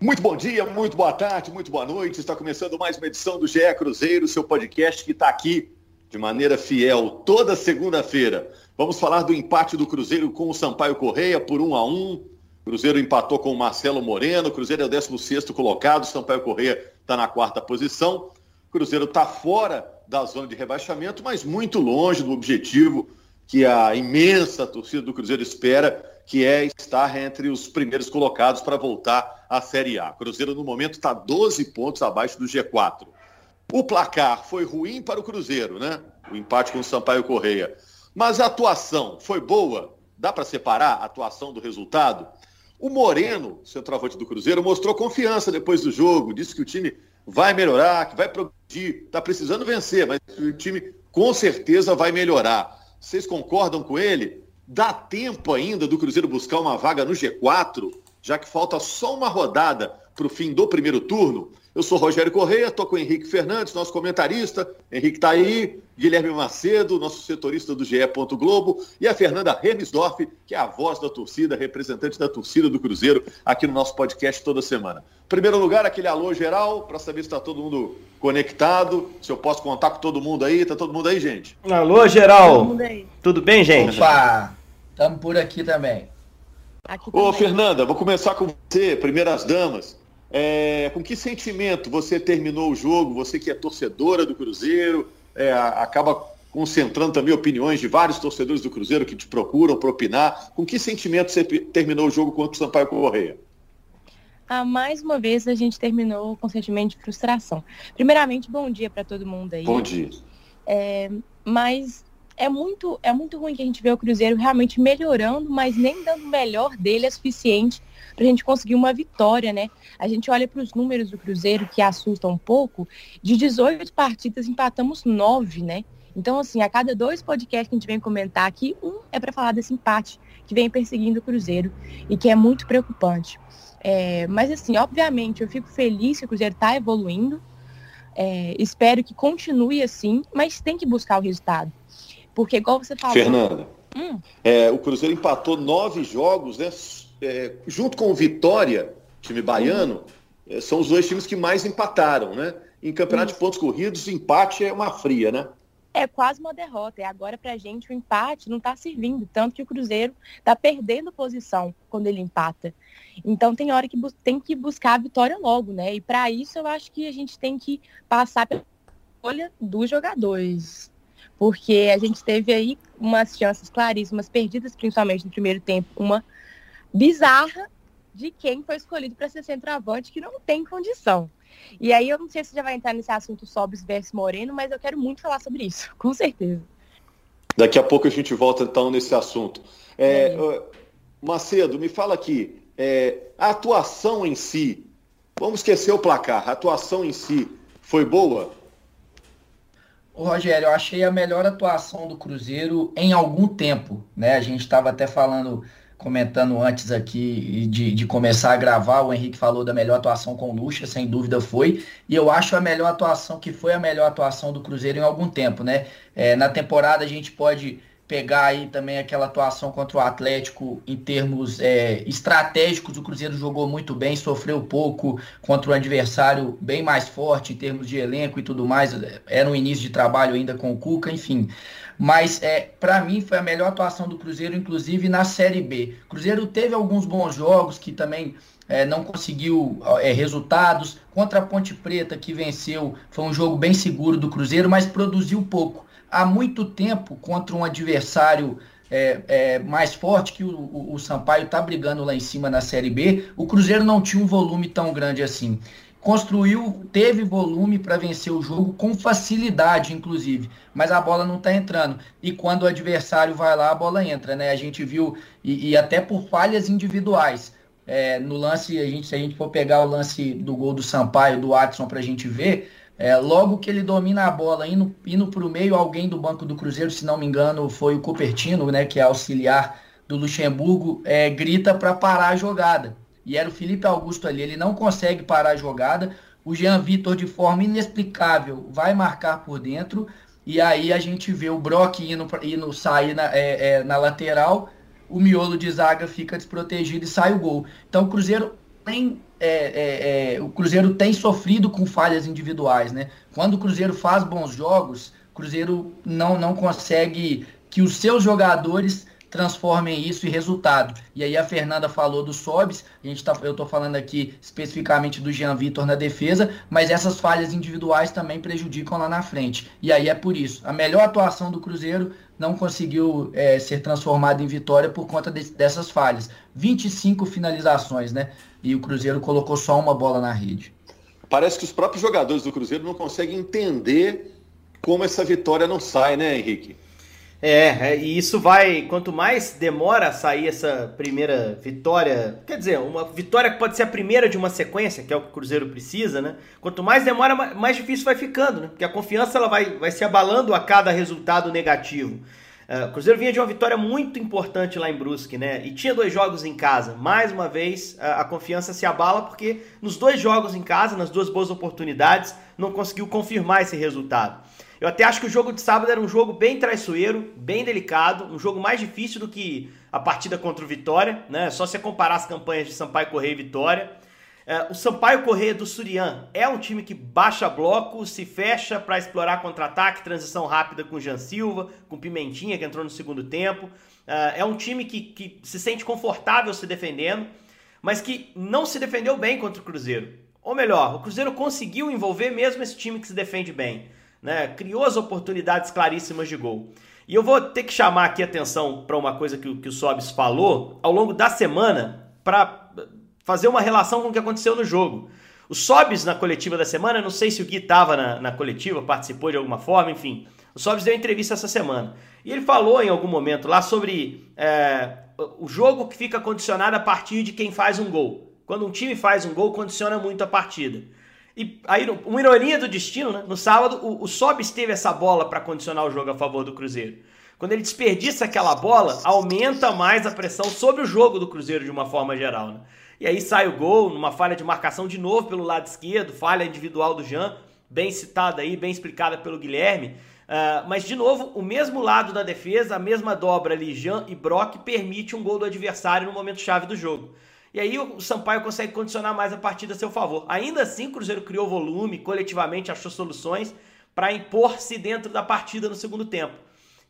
Muito bom dia, muito boa tarde, muito boa noite. Está começando mais uma edição do GE Cruzeiro, seu podcast que está aqui de maneira fiel toda segunda-feira. Vamos falar do empate do Cruzeiro com o Sampaio Correia por 1 a 1 Cruzeiro empatou com o Marcelo Moreno, Cruzeiro é o 16 colocado, Sampaio Correia está na quarta posição. Cruzeiro está fora da zona de rebaixamento, mas muito longe do objetivo que a imensa torcida do Cruzeiro espera, que é estar entre os primeiros colocados para voltar à Série A. Cruzeiro, no momento, está 12 pontos abaixo do G4. O placar foi ruim para o Cruzeiro, né? O empate com o Sampaio Correia. Mas a atuação foi boa? Dá para separar a atuação do resultado? O Moreno, centroavante do Cruzeiro, mostrou confiança depois do jogo, disse que o time vai melhorar, que vai progredir, está precisando vencer, mas o time com certeza vai melhorar. Vocês concordam com ele? Dá tempo ainda do Cruzeiro buscar uma vaga no G4, já que falta só uma rodada para o fim do primeiro turno? Eu sou Rogério Correia, estou com o Henrique Fernandes, nosso comentarista. Henrique está aí, Guilherme Macedo, nosso setorista do GE. Globo, e a Fernanda Remisdorf, que é a voz da torcida, representante da torcida do Cruzeiro, aqui no nosso podcast toda semana. Primeiro lugar, aquele alô geral, para saber se está todo mundo conectado, se eu posso contar com todo mundo aí. Está todo mundo aí, gente? Alô, geral. Tudo bem, gente? Opa, estamos por aqui também. Aqui Ô, Fernanda, vou começar com você, primeiras damas. É, com que sentimento você terminou o jogo? Você que é torcedora do Cruzeiro, é, acaba concentrando também opiniões de vários torcedores do Cruzeiro que te procuram para opinar. Com que sentimento você terminou o jogo contra o Sampaio Correia? Ah, mais uma vez a gente terminou com sentimento de frustração. Primeiramente, bom dia para todo mundo aí. Bom dia. É, mas é muito, é muito ruim que a gente vê o Cruzeiro realmente melhorando, mas nem dando o melhor dele é suficiente para a gente conseguir uma vitória, né? A gente olha para os números do Cruzeiro, que assustam um pouco, de 18 partidas empatamos 9, né? Então, assim, a cada dois podcasts que a gente vem comentar aqui, um é para falar desse empate que vem perseguindo o Cruzeiro e que é muito preocupante. É, mas, assim, obviamente, eu fico feliz que o Cruzeiro está evoluindo. É, espero que continue assim, mas tem que buscar o resultado. Porque, igual você falou. Fernanda, hum. é, o Cruzeiro empatou nove jogos, né? é, junto com o Vitória, time baiano, é, são os dois times que mais empataram, né? Em campeonato de pontos corridos, o empate é uma fria, né? É quase uma derrota. E agora, pra gente, o empate não está servindo. Tanto que o Cruzeiro está perdendo posição quando ele empata. Então, tem hora que tem que buscar a vitória logo, né? E para isso, eu acho que a gente tem que passar pela escolha dos jogadores. Porque a gente teve aí umas chances claríssimas, perdidas principalmente no primeiro tempo. Uma bizarra de quem foi escolhido para ser centroavante que não tem condição. E aí eu não sei se já vai entrar nesse assunto Sobis versus Moreno, mas eu quero muito falar sobre isso, com certeza. Daqui a pouco a gente volta então nesse assunto. É, Macedo, me fala aqui, é, a atuação em si, vamos esquecer o placar, a atuação em si foi boa? Rogério, eu achei a melhor atuação do Cruzeiro em algum tempo, né? A gente estava até falando comentando antes aqui de, de começar a gravar, o Henrique falou da melhor atuação com o Lucha, sem dúvida foi, e eu acho a melhor atuação que foi a melhor atuação do Cruzeiro em algum tempo, né? É, na temporada a gente pode pegar aí também aquela atuação contra o Atlético em termos é, estratégicos, o Cruzeiro jogou muito bem, sofreu pouco contra o adversário bem mais forte em termos de elenco e tudo mais, era um início de trabalho ainda com o Cuca, enfim. Mas é, para mim foi a melhor atuação do Cruzeiro, inclusive na Série B. O Cruzeiro teve alguns bons jogos que também é, não conseguiu é, resultados. Contra a Ponte Preta, que venceu, foi um jogo bem seguro do Cruzeiro, mas produziu pouco. Há muito tempo, contra um adversário é, é, mais forte que o, o, o Sampaio está brigando lá em cima na Série B, o Cruzeiro não tinha um volume tão grande assim construiu, teve volume para vencer o jogo com facilidade, inclusive, mas a bola não está entrando. E quando o adversário vai lá, a bola entra, né? A gente viu, e, e até por falhas individuais. É, no lance, a gente, se a gente for pegar o lance do gol do Sampaio, do Watson, para a gente ver, é, logo que ele domina a bola, indo, indo para o meio, alguém do banco do Cruzeiro, se não me engano, foi o Cupertino, né, que é auxiliar do Luxemburgo, é, grita para parar a jogada e era o Felipe Augusto ali. Ele não consegue parar a jogada. O Jean Vitor, de forma inexplicável, vai marcar por dentro. E aí a gente vê o Brock indo, indo sair na, é, é, na lateral. O miolo de zaga fica desprotegido e sai o gol. Então o Cruzeiro nem é, é, é, o Cruzeiro tem sofrido com falhas individuais, né? Quando o Cruzeiro faz bons jogos, o Cruzeiro não, não consegue que os seus jogadores transformem isso em resultado. E aí a Fernanda falou do Sobis, a gente tá, eu estou falando aqui especificamente do Jean Vitor na defesa, mas essas falhas individuais também prejudicam lá na frente. E aí é por isso. A melhor atuação do Cruzeiro não conseguiu é, ser transformada em vitória por conta de, dessas falhas. 25 finalizações, né? E o Cruzeiro colocou só uma bola na rede. Parece que os próprios jogadores do Cruzeiro não conseguem entender como essa vitória não sai, né, Henrique? É, é, e isso vai, quanto mais demora a sair essa primeira vitória, quer dizer, uma vitória que pode ser a primeira de uma sequência, que é o que o Cruzeiro precisa, né? Quanto mais demora, mais difícil vai ficando, né? Porque a confiança ela vai, vai se abalando a cada resultado negativo. Uh, o Cruzeiro vinha de uma vitória muito importante lá em Brusque, né? E tinha dois jogos em casa. Mais uma vez, a, a confiança se abala porque nos dois jogos em casa, nas duas boas oportunidades, não conseguiu confirmar esse resultado. Eu até acho que o jogo de sábado era um jogo bem traiçoeiro, bem delicado, um jogo mais difícil do que a partida contra o Vitória, né? Só se comparar as campanhas de Sampaio Correia e Vitória. É, o Sampaio Correia do Surian é um time que baixa bloco, se fecha para explorar contra-ataque, transição rápida com Jean Silva, com Pimentinha, que entrou no segundo tempo. É, é um time que, que se sente confortável se defendendo, mas que não se defendeu bem contra o Cruzeiro. Ou melhor, o Cruzeiro conseguiu envolver mesmo esse time que se defende bem né? Criou as oportunidades claríssimas de gol. E eu vou ter que chamar aqui atenção para uma coisa que, que o Sobis falou ao longo da semana para fazer uma relação com o que aconteceu no jogo. O Sobis na coletiva da semana, não sei se o Gui estava na, na, coletiva, participou de alguma forma, enfim. O Sobis deu entrevista essa semana. E ele falou em algum momento lá sobre é, o jogo que fica condicionado a partir de quem faz um gol. Quando um time faz um gol, condiciona muito a partida. E aí, uma ironia do destino, né? No sábado, o, o Sobis teve essa bola para condicionar o jogo a favor do Cruzeiro. Quando ele desperdiça aquela bola, aumenta mais a pressão sobre o jogo do Cruzeiro de uma forma geral, né? E aí sai o gol, numa falha de marcação de novo pelo lado esquerdo, falha individual do Jean, bem citada aí, bem explicada pelo Guilherme. Uh, mas, de novo, o mesmo lado da defesa, a mesma dobra ali, Jean e Brock, permite um gol do adversário no momento chave do jogo. E aí o Sampaio consegue condicionar mais a partida a seu favor. Ainda assim, o Cruzeiro criou volume, coletivamente achou soluções para impor-se dentro da partida no segundo tempo.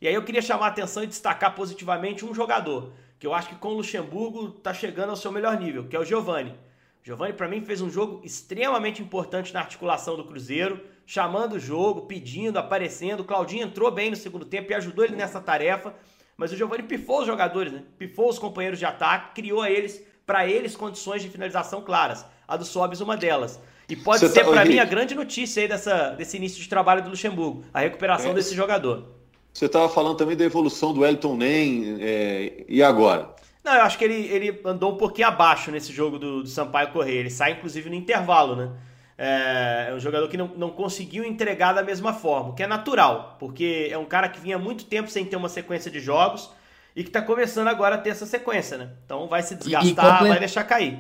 E aí eu queria chamar a atenção e destacar positivamente um jogador, que eu acho que com o Luxemburgo está chegando ao seu melhor nível, que é o Giovani. Giovani, para mim, fez um jogo extremamente importante na articulação do Cruzeiro, chamando o jogo, pedindo, aparecendo. O Claudinho entrou bem no segundo tempo e ajudou ele nessa tarefa. Mas o Giovani pifou os jogadores, né? pifou os companheiros de ataque, criou a eles para eles condições de finalização claras. A do Sobis uma delas. E pode Você ser tá... para mim a grande notícia aí dessa, desse início de trabalho do Luxemburgo, a recuperação é. desse jogador. Você estava falando também da evolução do Elton Nem, é, e agora? Não, eu acho que ele, ele andou um pouquinho abaixo nesse jogo do, do Sampaio Correia. Ele sai, inclusive, no intervalo, né? É, é um jogador que não, não conseguiu entregar da mesma forma, o que é natural, porque é um cara que vinha muito tempo sem ter uma sequência de jogos e que está começando agora a ter essa sequência, né? Então vai se desgastar, vai deixar cair.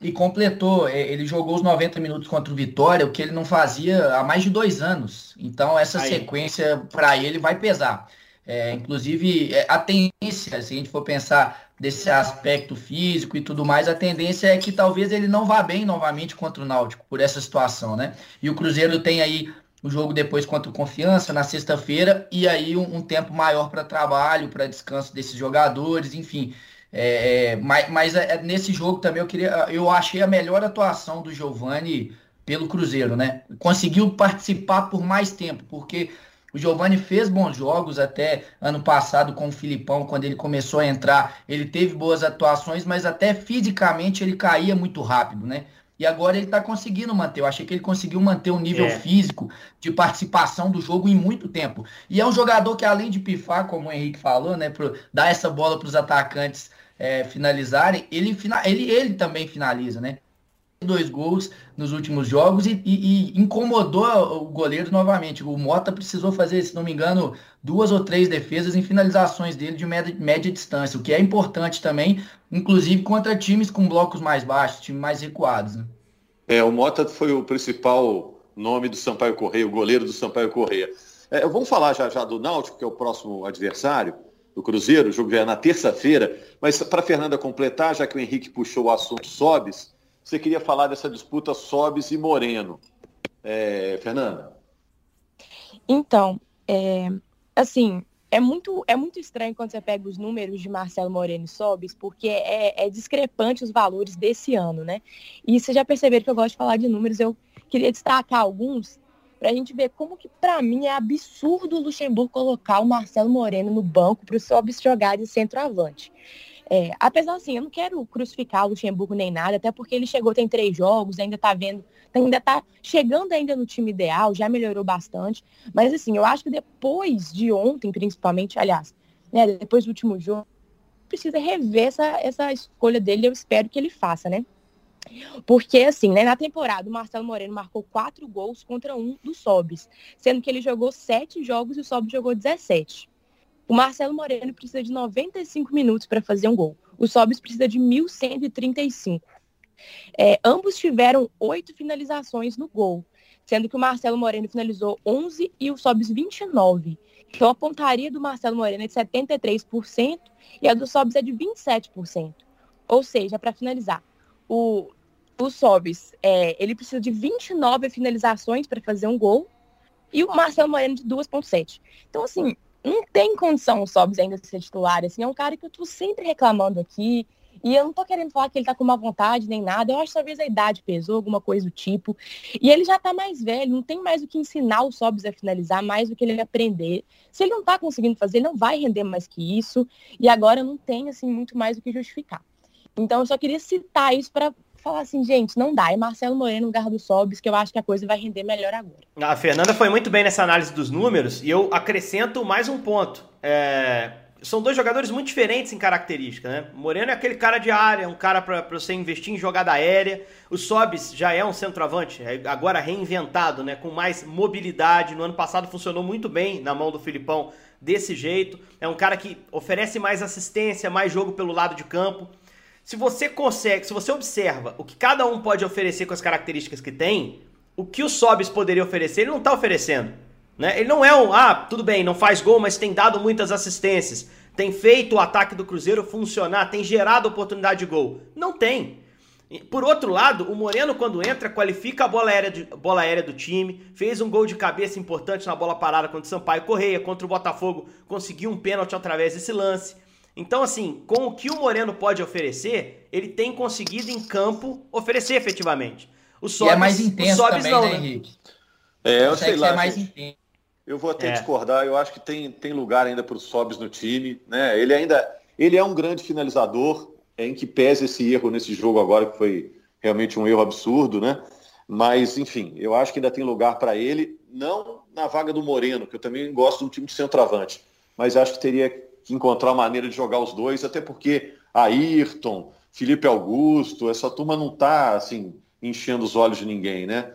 E completou, é, ele jogou os 90 minutos contra o Vitória, o que ele não fazia há mais de dois anos. Então essa Aí. sequência para ele vai pesar. É, inclusive, é, a tendência, se a gente for pensar desse aspecto físico e tudo mais, a tendência é que talvez ele não vá bem novamente contra o Náutico por essa situação, né? E o Cruzeiro tem aí o jogo depois contra o Confiança na sexta-feira e aí um, um tempo maior para trabalho, para descanso desses jogadores, enfim. É, é, mas, mas é, nesse jogo também eu queria, eu achei a melhor atuação do Giovani pelo Cruzeiro, né? Conseguiu participar por mais tempo, porque o Giovani fez bons jogos até ano passado com o Filipão, quando ele começou a entrar, ele teve boas atuações, mas até fisicamente ele caía muito rápido, né? E agora ele está conseguindo manter. Eu achei que ele conseguiu manter o nível é. físico de participação do jogo em muito tempo. E é um jogador que, além de pifar, como o Henrique falou, né, pro, dar essa bola para os atacantes é, finalizarem, ele, ele, ele também finaliza, né? Dois gols nos últimos jogos e, e, e, incomodou o goleiro novamente. O Mota precisou fazer, se não me engano, duas ou três defesas em finalizações dele de média, média distância, o que é importante também, inclusive contra times com blocos mais baixos, times mais recuados. Né? É, o Mota foi o principal nome do Sampaio Correia, o goleiro do Sampaio Correia. É, vamos falar já já do Náutico, que é o próximo adversário do Cruzeiro, o jogo já é na terça-feira, mas para Fernanda completar, já que o Henrique puxou o assunto Sobes, você queria falar dessa disputa Sobes e Moreno. É, Fernanda? Então, é, assim, é muito, é muito estranho quando você pega os números de Marcelo Moreno e Sobis, porque é, é discrepante os valores desse ano, né? E vocês já perceberam que eu gosto de falar de números, eu queria destacar alguns para a gente ver como que, para mim, é absurdo o Luxemburgo colocar o Marcelo Moreno no banco para o Sobis jogar de centroavante. É, apesar assim, eu não quero crucificar o Luxemburgo nem nada, até porque ele chegou, tem três jogos, ainda está vendo, ainda está chegando ainda no time ideal, já melhorou bastante. Mas assim, eu acho que depois de ontem, principalmente, aliás, né, depois do último jogo, precisa rever essa, essa escolha dele, eu espero que ele faça, né? Porque, assim, né, na temporada, o Marcelo Moreno marcou quatro gols contra um do Sobis, sendo que ele jogou sete jogos e o Sobis jogou 17. O Marcelo Moreno precisa de 95 minutos para fazer um gol. O Sobis precisa de 1.135. É, ambos tiveram oito finalizações no gol, sendo que o Marcelo Moreno finalizou 11 e o Sobis 29. Então a pontaria do Marcelo Moreno é de 73% e a do Sobis é de 27%. Ou seja, para finalizar, o, o Sobis, é, ele precisa de 29 finalizações para fazer um gol e o Marcelo Moreno de 2,7. Então, assim, não tem condição o Sobs ainda de ser titular, assim, é um cara que eu tô sempre reclamando aqui, e eu não tô querendo falar que ele tá com uma vontade nem nada, eu acho que talvez a idade pesou, alguma coisa do tipo, e ele já tá mais velho, não tem mais o que ensinar o Sobs a finalizar, mais do que ele aprender. Se ele não tá conseguindo fazer, ele não vai render mais que isso, e agora não tem, assim, muito mais o que justificar. Então eu só queria citar isso para falar assim, gente, não dá. É Marcelo Moreno no lugar do Sobis, que eu acho que a coisa vai render melhor agora. A Fernanda foi muito bem nessa análise dos números e eu acrescento mais um ponto. É... São dois jogadores muito diferentes em característica, né? Moreno é aquele cara de área, um cara para você investir em jogada aérea. O Sobis já é um centroavante, é agora reinventado, né? Com mais mobilidade. No ano passado funcionou muito bem na mão do Filipão desse jeito. É um cara que oferece mais assistência, mais jogo pelo lado de campo se você consegue, se você observa o que cada um pode oferecer com as características que tem, o que o Sobis poderia oferecer, ele não está oferecendo. Né? Ele não é um, ah, tudo bem, não faz gol, mas tem dado muitas assistências, tem feito o ataque do Cruzeiro funcionar, tem gerado oportunidade de gol. Não tem. Por outro lado, o Moreno, quando entra, qualifica a bola aérea, de, bola aérea do time, fez um gol de cabeça importante na bola parada contra o Sampaio Correia, contra o Botafogo, conseguiu um pênalti através desse lance. Então, assim, com o que o Moreno pode oferecer, ele tem conseguido em campo oferecer efetivamente. O Sobis, é mais intenso o também, não, né, né, Henrique? É, eu sei lá. É mais intenso. Eu vou até é. discordar, eu acho que tem, tem lugar ainda para o Sobis no time. Né? Ele ainda ele é um grande finalizador, é em que pese esse erro nesse jogo agora, que foi realmente um erro absurdo, né? Mas, enfim, eu acho que ainda tem lugar para ele, não na vaga do Moreno, que eu também gosto de um time de centroavante, mas acho que teria encontrar uma maneira de jogar os dois, até porque Ayrton, Felipe Augusto, essa turma não está assim enchendo os olhos de ninguém, né?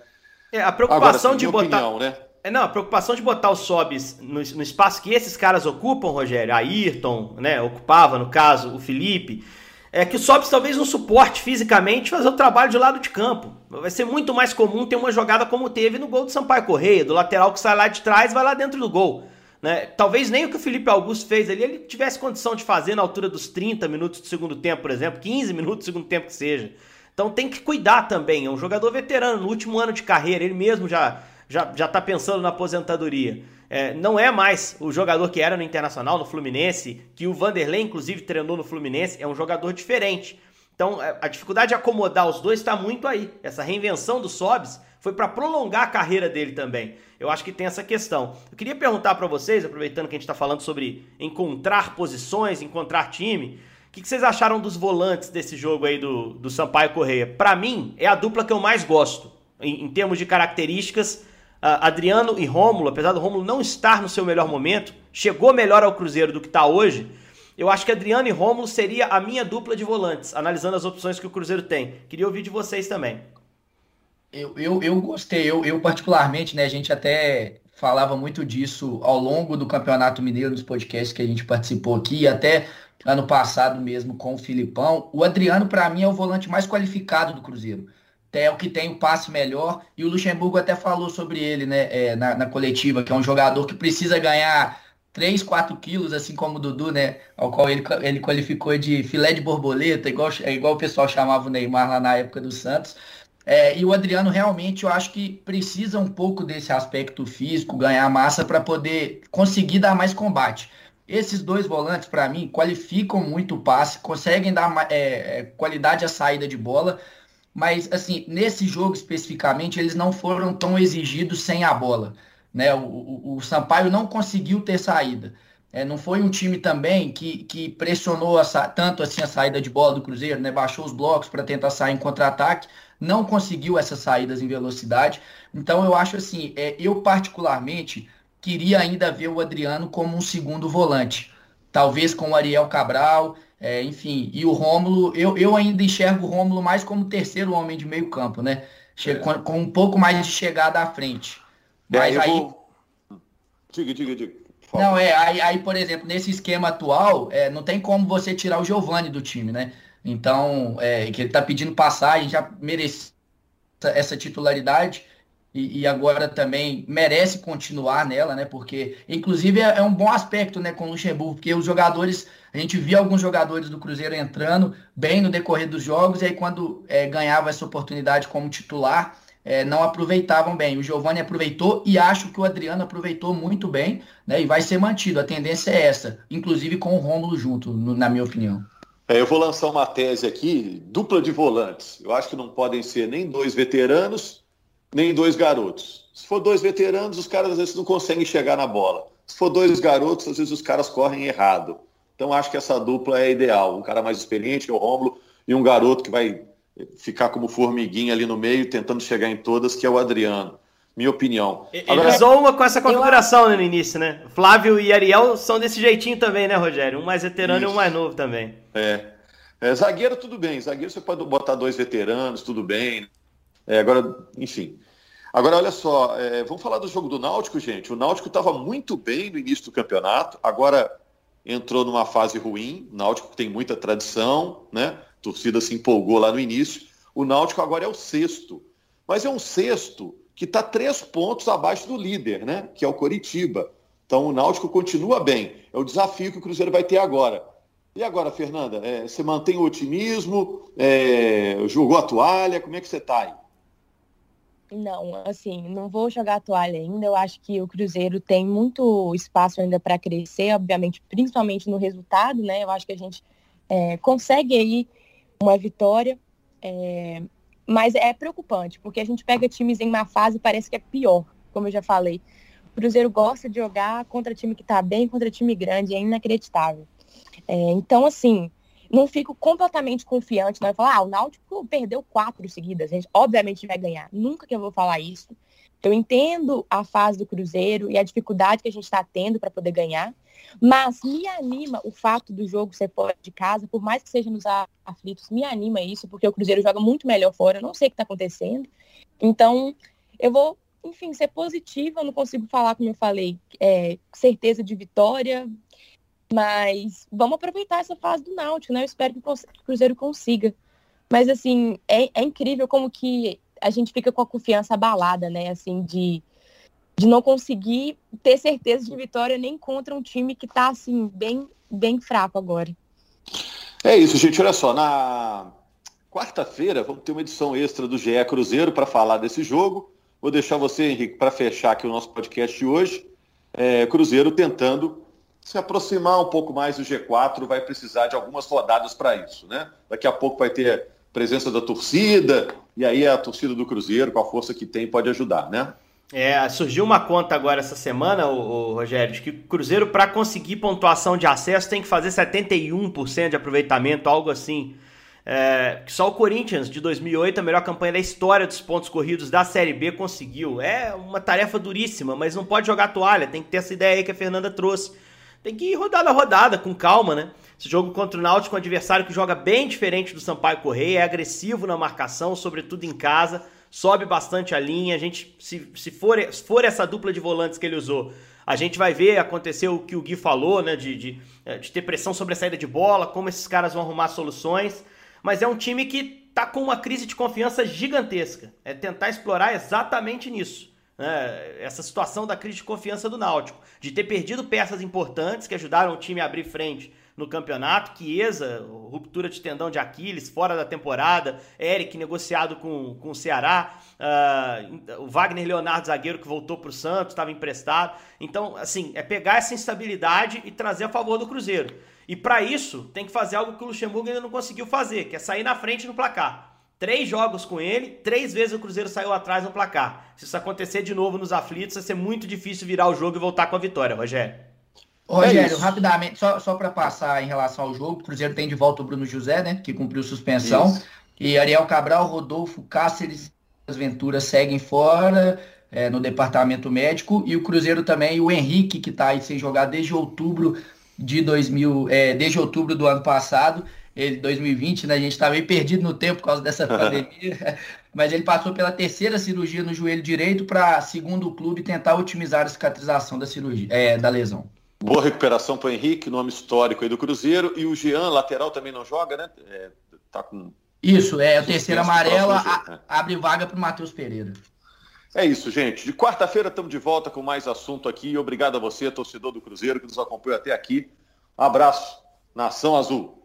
É, a preocupação Agora, assim, de botar. Opinião, né? É, não, a preocupação de botar os Sobs no, no, espaço que esses caras ocupam, Rogério, Ayrton, né, ocupava, no caso, o Felipe, é que o Sobs talvez não suporte fisicamente fazer o trabalho de lado de campo. Vai ser muito mais comum ter uma jogada como teve no gol do Sampaio Correia, do lateral que sai lá de trás vai lá dentro do gol. Né? Talvez nem o que o Felipe Augusto fez ali ele tivesse condição de fazer na altura dos 30 minutos do segundo tempo, por exemplo, 15 minutos do segundo tempo que seja. Então tem que cuidar também. É um jogador veterano, no último ano de carreira, ele mesmo já já já está pensando na aposentadoria. É, não é mais o jogador que era no Internacional, no Fluminense, que o Vanderlei inclusive treinou no Fluminense, é um jogador diferente. Então é, a dificuldade de acomodar os dois está muito aí. Essa reinvenção do Sobs foi para prolongar a carreira dele também. Eu acho que tem essa questão. Eu queria perguntar para vocês, aproveitando que a gente está falando sobre encontrar posições, encontrar time, o que, que, vocês acharam dos volantes desse jogo aí do, do Sampaio Correia? Para mim, é a dupla que eu mais gosto, em, em termos de características. Uh, Adriano e Rômulo, apesar do Rômulo não estar no seu melhor momento, chegou melhor ao Cruzeiro do que está hoje. Eu acho que Adriano e Rômulo seria a minha dupla de volantes, analisando as opções que o Cruzeiro tem. Queria ouvir de vocês também. Eu, eu, eu gostei, eu, eu particularmente, né, a gente até falava muito disso ao longo do Campeonato Mineiro, nos podcasts que a gente participou aqui, até ano passado mesmo com o Filipão. O Adriano, para mim, é o volante mais qualificado do Cruzeiro. É o que tem o passe melhor, e o Luxemburgo até falou sobre ele né, é, na, na coletiva, que é um jogador que precisa ganhar 3, 4 quilos, assim como o Dudu, né? Ao qual ele, ele qualificou de filé de borboleta, igual, igual o pessoal chamava o Neymar lá na época do Santos. É, e o Adriano realmente eu acho que precisa um pouco desse aspecto físico, ganhar massa para poder conseguir dar mais combate. Esses dois volantes, para mim, qualificam muito o passe, conseguem dar é, é, qualidade à saída de bola, mas assim, nesse jogo especificamente, eles não foram tão exigidos sem a bola. Né? O, o, o Sampaio não conseguiu ter saída. É, não foi um time também que, que pressionou a, tanto assim a saída de bola do Cruzeiro, né? baixou os blocos para tentar sair em contra-ataque, não conseguiu essas saídas em velocidade. Então eu acho assim, é, eu particularmente queria ainda ver o Adriano como um segundo volante, talvez com o Ariel Cabral, é, enfim, e o Rômulo, eu, eu ainda enxergo o Rômulo mais como terceiro homem de meio campo, né? Che é. com, com, um pouco mais de chegada à frente. É, Mas aí. Vou... Diga, diga, diga. Não, é, aí, aí, por exemplo, nesse esquema atual, é, não tem como você tirar o Giovani do time, né? Então, é, que ele tá pedindo passagem, já merece essa titularidade e, e, agora também merece continuar nela, né? Porque, inclusive, é, é, um bom aspecto, né, com o Luxemburgo, porque os jogadores, a gente via alguns jogadores do Cruzeiro entrando bem no decorrer dos jogos, e aí quando é, ganhava essa oportunidade como titular, é, não aproveitavam bem. O Giovani aproveitou e acho que o Adriano aproveitou muito bem, né? E vai ser mantido. A tendência é essa, inclusive com o Rômulo junto, no, na minha opinião. É, eu vou lançar uma tese aqui, dupla de volantes. Eu acho que não podem ser nem dois veteranos, nem dois garotos. Se for dois veteranos, os caras às vezes não conseguem chegar na bola. Se for dois garotos, às vezes os caras correm errado. Então acho que essa dupla é ideal. Um cara mais experiente, o Rômulo, e um garoto que vai ficar como formiguinha ali no meio, tentando chegar em todas, que é o Adriano. Minha opinião. Agora... Ele usou uma com essa configuração né, no início, né? Flávio e Ariel são desse jeitinho também, né, Rogério? Um mais veterano Isso. e um mais novo também. É. é. Zagueiro, tudo bem. Zagueiro você pode botar dois veteranos, tudo bem. É, agora, enfim. Agora, olha só, é, vamos falar do jogo do Náutico, gente. O Náutico estava muito bem no início do campeonato, agora entrou numa fase ruim. O Náutico tem muita tradição, né? Torcida se empolgou lá no início. O Náutico agora é o sexto. Mas é um sexto que está três pontos abaixo do líder, né? Que é o Coritiba. Então o Náutico continua bem. É o desafio que o Cruzeiro vai ter agora. E agora, Fernanda, é, você mantém o otimismo? É, jogou a toalha? Como é que você está aí? Não, assim, não vou jogar a toalha ainda. Eu acho que o Cruzeiro tem muito espaço ainda para crescer, obviamente, principalmente no resultado, né? Eu acho que a gente é, consegue aí uma vitória. É, mas é preocupante, porque a gente pega times em má fase e parece que é pior, como eu já falei. O Cruzeiro gosta de jogar contra time que está bem, contra time grande, é inacreditável. É, então, assim, não fico completamente confiante, não é falar, ah, o Náutico perdeu quatro seguidas, a gente obviamente vai ganhar. Nunca que eu vou falar isso. Eu entendo a fase do Cruzeiro e a dificuldade que a gente está tendo para poder ganhar, mas me anima o fato do jogo ser fora de casa, por mais que seja nos aflitos, me anima isso, porque o Cruzeiro joga muito melhor fora, eu não sei o que está acontecendo. Então, eu vou, enfim, ser positiva, eu não consigo falar, como eu falei, é, certeza de vitória, mas vamos aproveitar essa fase do Náutico, né? Eu espero que o Cruzeiro consiga. Mas, assim, é, é incrível como que a gente fica com a confiança abalada, né? Assim, de de não conseguir ter certeza de vitória nem contra um time que está assim bem bem fraco agora. É isso, gente. Olha só, na quarta-feira vamos ter uma edição extra do GE Cruzeiro para falar desse jogo. Vou deixar você, Henrique, para fechar aqui o nosso podcast de hoje. É, Cruzeiro tentando se aproximar um pouco mais do G4, vai precisar de algumas rodadas para isso, né? Daqui a pouco vai ter presença da torcida, e aí a torcida do Cruzeiro, com a força que tem, pode ajudar, né? É, surgiu uma conta agora essa semana, o, Rogério, de que o Cruzeiro, para conseguir pontuação de acesso, tem que fazer 71% de aproveitamento, algo assim. É, só o Corinthians, de 2008, a melhor campanha da história dos pontos corridos da Série B, conseguiu. É uma tarefa duríssima, mas não pode jogar toalha, tem que ter essa ideia aí que a Fernanda trouxe. Tem que ir rodada a rodada, com calma, né? Esse jogo contra o Náutico, um adversário que joga bem diferente do Sampaio Correia, é agressivo na marcação, sobretudo em casa sobe bastante a linha. A gente, se, se, for, se for essa dupla de volantes que ele usou, a gente vai ver acontecer o que o Gui falou, né? De, de, eh, de ter pressão sobre a saída de bola, como esses caras vão arrumar soluções. Mas é um time que tá com uma crise de confiança gigantesca. É tentar explorar exatamente nisso. Né, essa situação da crise de confiança do Náutico, de ter perdido peças importantes que ajudaram o time a abrir frente no campeonato, Chiesa, ruptura de tendão de Aquiles, fora da temporada, Eric negociado com, com o Ceará, uh, o Wagner Leonardo, zagueiro que voltou para o Santos, estava emprestado. Então, assim, é pegar essa instabilidade e trazer a favor do Cruzeiro. E para isso, tem que fazer algo que o Luxemburgo ainda não conseguiu fazer, que é sair na frente no placar. Três jogos com ele, três vezes o Cruzeiro saiu atrás no placar. Se isso acontecer de novo nos aflitos, vai ser muito difícil virar o jogo e voltar com a vitória, Rogério. Rogério, é rapidamente, só, só para passar em relação ao jogo, o Cruzeiro tem de volta o Bruno José, né? Que cumpriu suspensão. Isso. E Ariel Cabral, Rodolfo, Cáceres e Ventura seguem fora é, no departamento médico. E o Cruzeiro também, o Henrique, que está aí sem jogar desde outubro de 2000, é, desde outubro do ano passado. Ele, 2020, né? A gente estava tá meio perdido no tempo por causa dessa pandemia. mas ele passou pela terceira cirurgia no joelho direito para, segundo o clube, tentar otimizar a cicatrização da cirurgia, é, da lesão. Boa recuperação para o Henrique, nome histórico aí do Cruzeiro. E o Jean, lateral, também não joga, né? É, tá com. Isso, é a terceira amarela, a, abre vaga para o Matheus Pereira. É isso, gente. De quarta-feira estamos de volta com mais assunto aqui. Obrigado a você, torcedor do Cruzeiro, que nos acompanhou até aqui. Um abraço, Nação Azul.